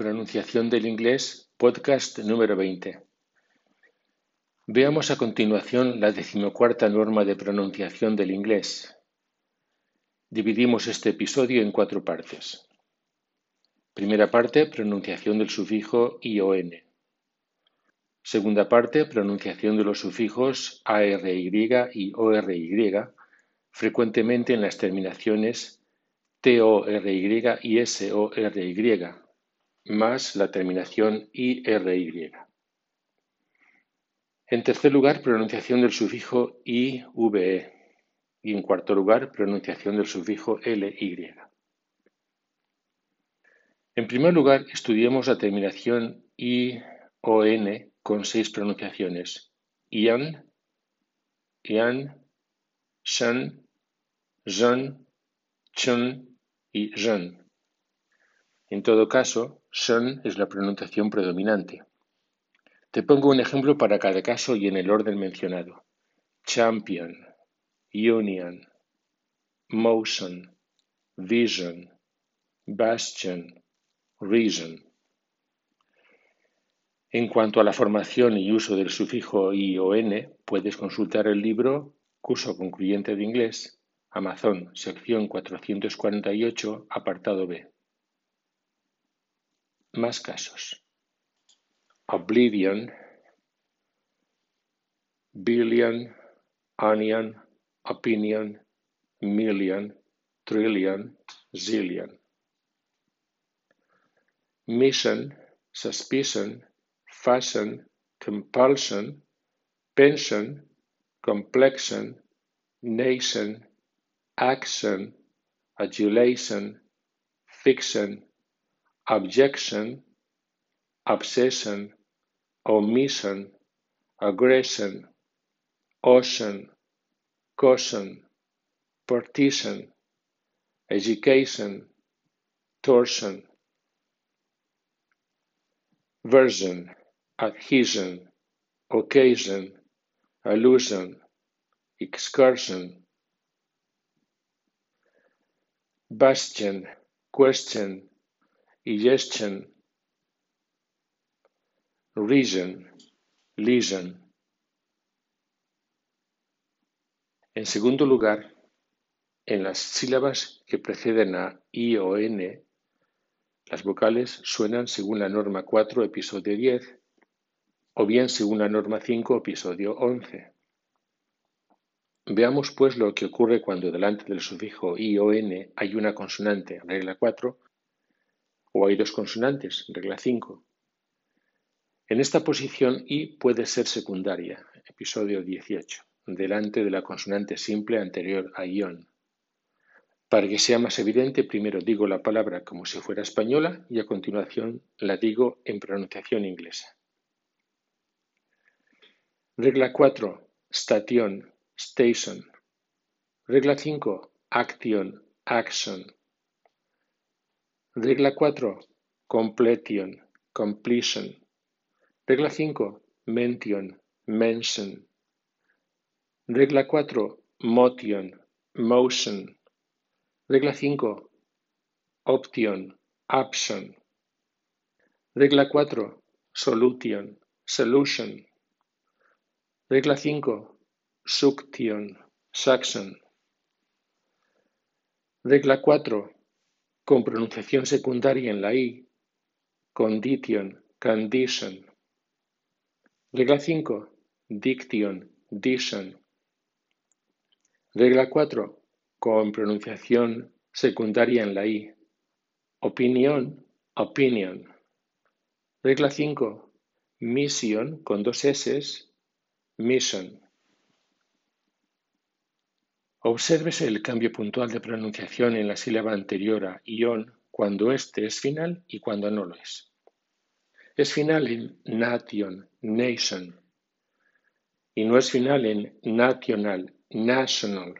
Pronunciación del inglés, podcast número 20. Veamos a continuación la decimocuarta norma de pronunciación del inglés. Dividimos este episodio en cuatro partes. Primera parte, pronunciación del sufijo ION. Segunda parte, pronunciación de los sufijos ARY y ORY, frecuentemente en las terminaciones TORY y SORY, más la terminación IRY. En tercer lugar, pronunciación del sufijo IVE. Y en cuarto lugar, pronunciación del sufijo LY. En primer lugar, estudiemos la terminación ION con seis pronunciaciones: ian, ian, shan, zhan, chun y zhen. En todo caso, shen es la pronunciación predominante. Te pongo un ejemplo para cada caso y en el orden mencionado. Champion, union, motion, vision, bastion, reason. En cuanto a la formación y uso del sufijo i o n, puedes consultar el libro Curso concluyente de inglés, Amazon, sección 448, apartado B. más casos. Oblivion, billion, onion, opinion, million, trillion, zillion. Mission, suspicion, fashion, compulsion, pension, complexion, nation, action, adulation, fiction, objection, obsession, omission, aggression, ocean, caution, partition, education, torsion. Version, adhesion, occasion, allusion, excursion. Bastion, question, ingestion, reason, lesion. En segundo lugar, en las sílabas que preceden a i o n, las vocales suenan según la norma 4, episodio 10, o bien según la norma 5, episodio 11. Veamos pues lo que ocurre cuando delante del sufijo i o n hay una consonante, regla 4, o hay dos consonantes, regla 5. En esta posición i puede ser secundaria, episodio 18, delante de la consonante simple anterior a ion. Para que sea más evidente, primero digo la palabra como si fuera española y a continuación la digo en pronunciación inglesa. Regla 4. Station, station. Regla 5. Action, action. Regla 4. Completion, completion. Regla 5. Mention, mention. Regla 4. Motion, motion. Regla 5. Option, option. Regla 4. Solution, solution. Regla 5. Suction, suction. Regla 4. Con pronunciación secundaria en la I. Condition, condition. Regla 5. Diction, diction. Regla 4 con pronunciación secundaria en la I. Opinión, opinion. Regla 5. Mission con dos S, mission. Obsérvese el cambio puntual de pronunciación en la sílaba anterior a ion cuando éste es final y cuando no lo es. Es final en nation, nation, y no es final en national, national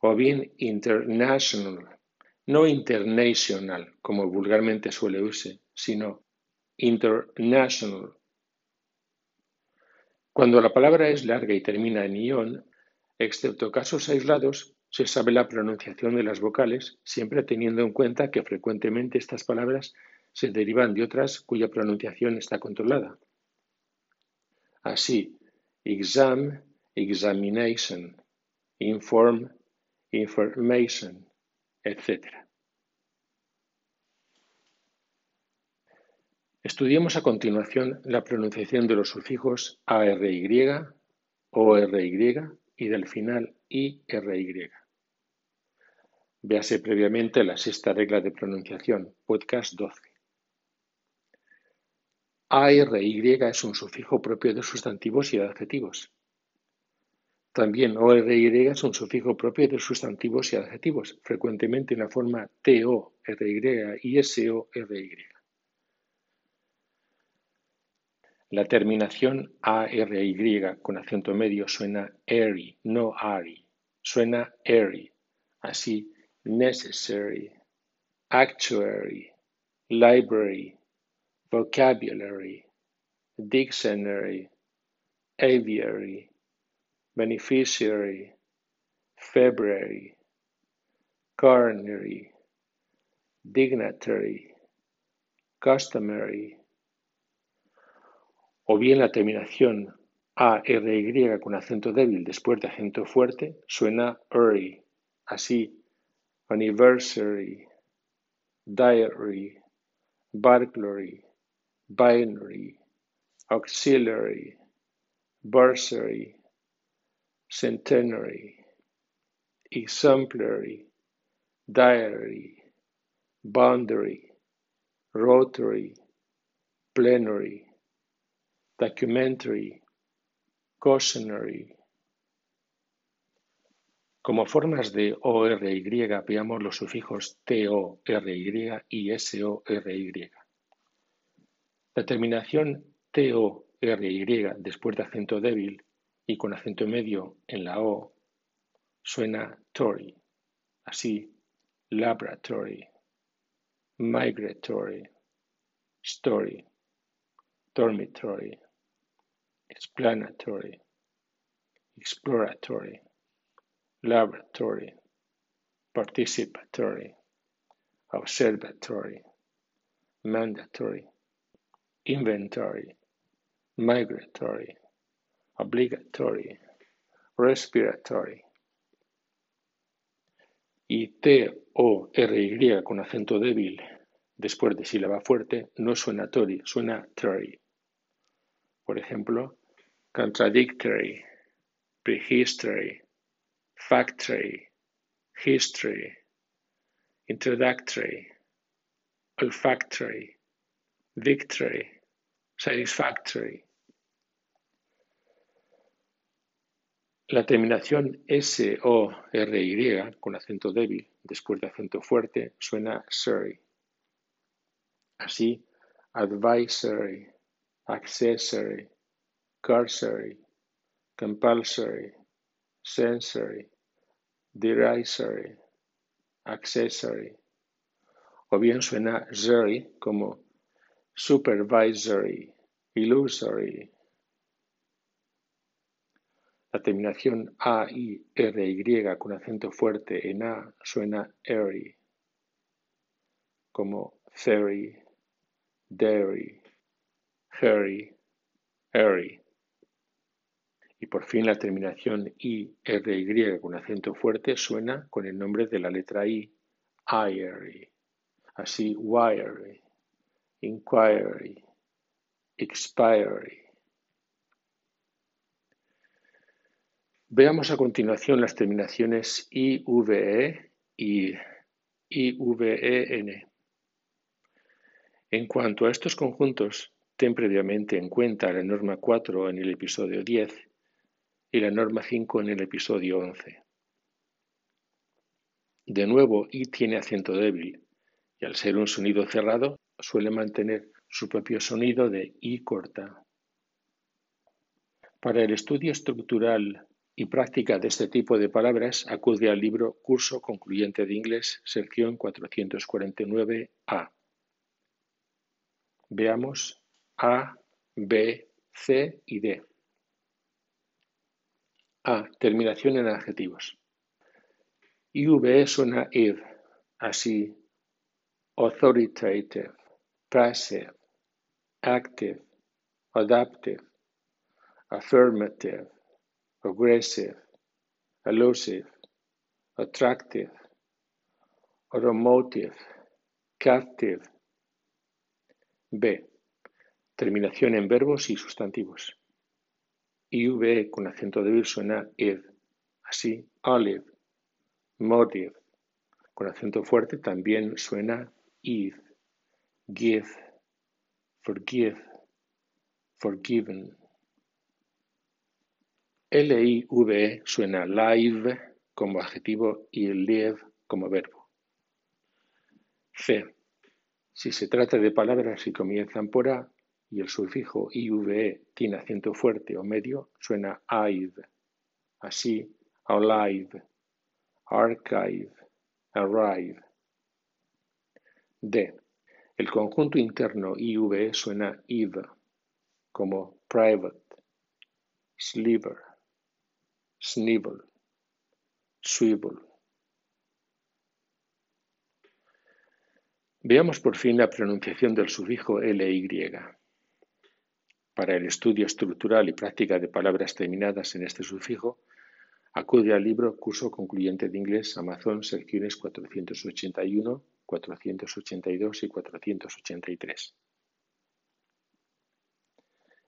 o bien international, no international, como vulgarmente suele usarse, sino international. Cuando la palabra es larga y termina en ion, excepto casos aislados, se sabe la pronunciación de las vocales, siempre teniendo en cuenta que frecuentemente estas palabras se derivan de otras cuya pronunciación está controlada. Así, exam, examination, inform, information, etc. Estudiemos a continuación la pronunciación de los sufijos ARY, ORY y del final IRY. Véase previamente la sexta regla de pronunciación, podcast 12. ARY es un sufijo propio de sustantivos y adjetivos. También ORY es un sufijo propio de sustantivos y adjetivos, frecuentemente en la forma TO-RY y SO-RY. La terminación ARY con acento medio suena airy, no ari. Suena airy. Así, necessary, actuary, library, vocabulary, dictionary, aviary, beneficiary, February, coronary, dignitary, customary, o bien la terminación ARY con acento débil después de acento fuerte suena early, así anniversary, diary, burglary, binary, auxiliary, bursary, centenary, exemplary, diary, boundary, rotary, plenary, documentary, cautionary. Como formas de ORY veamos los sufijos TORY y SORY. La terminación TORY después de acento débil y con acento medio en la O suena Tory, así laboratory, migratory, story, dormitory explanatory, exploratory, laboratory, participatory, observatory, mandatory, inventory, migratory, obligatory, respiratory. Y T o R Y con acento débil después de sílaba fuerte no suena tori, suena tory. Por ejemplo, contradictory, prehistory, factory, history, introductory, olfactory, victory, satisfactory. La terminación S-O-R-Y con acento débil después de acento fuerte suena Surrey. Así, advisory, accessory, cursory, compulsory, sensory, derisory, accessory, o bien suena jury como supervisory, illusory. La terminación A, I, R, Y con acento fuerte en A suena airy, como ferry, dairy, hurry, airy. Y por fin la terminación I, R, Y con acento fuerte suena con el nombre de la letra I, IRY. Así, wiry, inquiry, expiry. Veamos a continuación las terminaciones IVE y IVEN. En cuanto a estos conjuntos, ten previamente en cuenta la norma 4 en el episodio 10 y la norma 5 en el episodio 11. De nuevo, I tiene acento débil y al ser un sonido cerrado suele mantener su propio sonido de I corta. Para el estudio estructural y práctica de este tipo de palabras, acude al libro Curso Concluyente de Inglés, sección 449A. Veamos A, B, C y D. A. Terminación en adjetivos. IVE suena IV, así authoritative, passive, active, adaptive, affirmative, aggressive, elusive, attractive, automotive, captive. B. Terminación en verbos y sustantivos. IV con acento débil suena id, así olive, motive. Con acento fuerte también suena id, give, forgive, forgiven. L-I-V-E suena live como adjetivo y live como verbo. C. Si se trata de palabras que comienzan por A, y el sufijo IVE tiene acento fuerte o medio, suena AIVE. Así, alive, archive, arrive. D. El conjunto interno IVE suena IV, como private, sliver, snivel, swivel. Veamos por fin la pronunciación del sufijo LY. Para el estudio estructural y práctica de palabras terminadas en este sufijo, acude al libro Curso Concluyente de Inglés Amazon secciones 481, 482 y 483.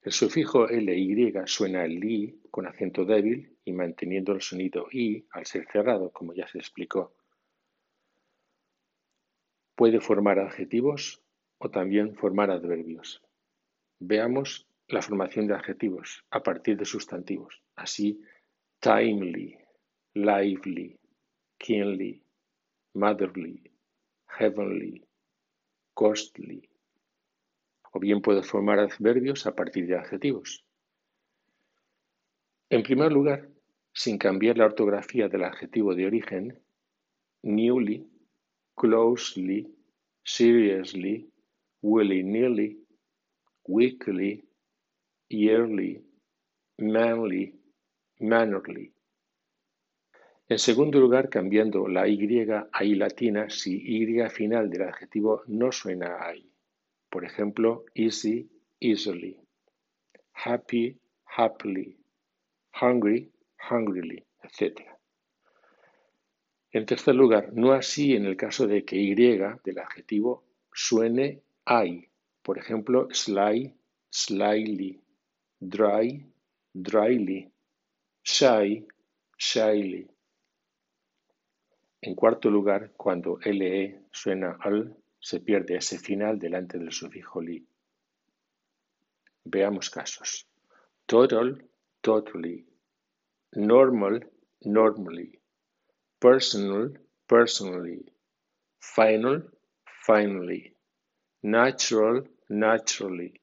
El sufijo ly suena li con acento débil y manteniendo el sonido i al ser cerrado, como ya se explicó. Puede formar adjetivos o también formar adverbios. Veamos la formación de adjetivos a partir de sustantivos, así timely, lively, keenly, motherly, heavenly, costly. O bien puedo formar adverbios a partir de adjetivos. En primer lugar, sin cambiar la ortografía del adjetivo de origen, newly, closely, seriously, willy-nilly, weekly, yearly, manly, mannerly. En segundo lugar, cambiando la Y a I latina si Y final del adjetivo no suena a I. Por ejemplo, easy, easily, happy, happily, hungry, hungrily, etc. En tercer lugar, no así en el caso de que Y del adjetivo suene I. Por ejemplo, sly, slyly, dry, dryly, shy, shyly. En cuarto lugar, cuando LE suena al, se pierde ese final delante del sufijo li. Veamos casos. Total, totally. Normal, normally. Personal, personally. Final, finally. Natural, naturally.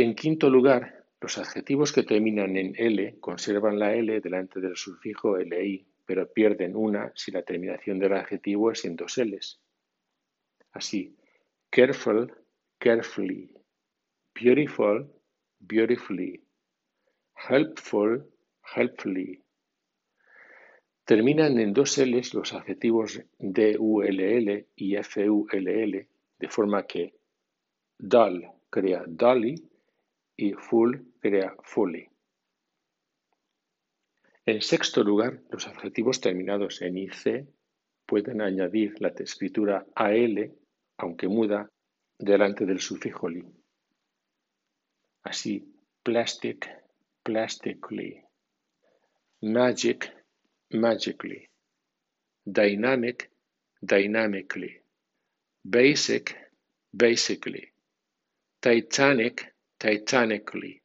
En quinto lugar, los adjetivos que terminan en L conservan la L delante del sufijo LI, pero pierden una si la terminación del adjetivo es en dos Ls. Así, careful, carefully, beautiful, beautifully, helpful, helpfully. Terminan en dos Ls los adjetivos DULL y FULL, de forma que dull crea dolly y full crea fully. En sexto lugar, los adjetivos terminados en IC pueden añadir la escritura AL, aunque muda, delante del sufijo li. Así, plastic, plastically, magic, magically, dynamic, dynamically, basic, basically, titanic, titanically.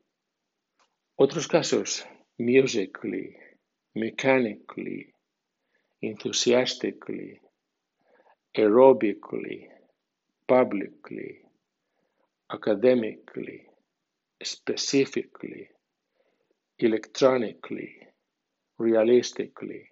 Otros casos, musically, mechanically, enthusiastically, aerobically, publicly, academically, specifically, electronically, realistically,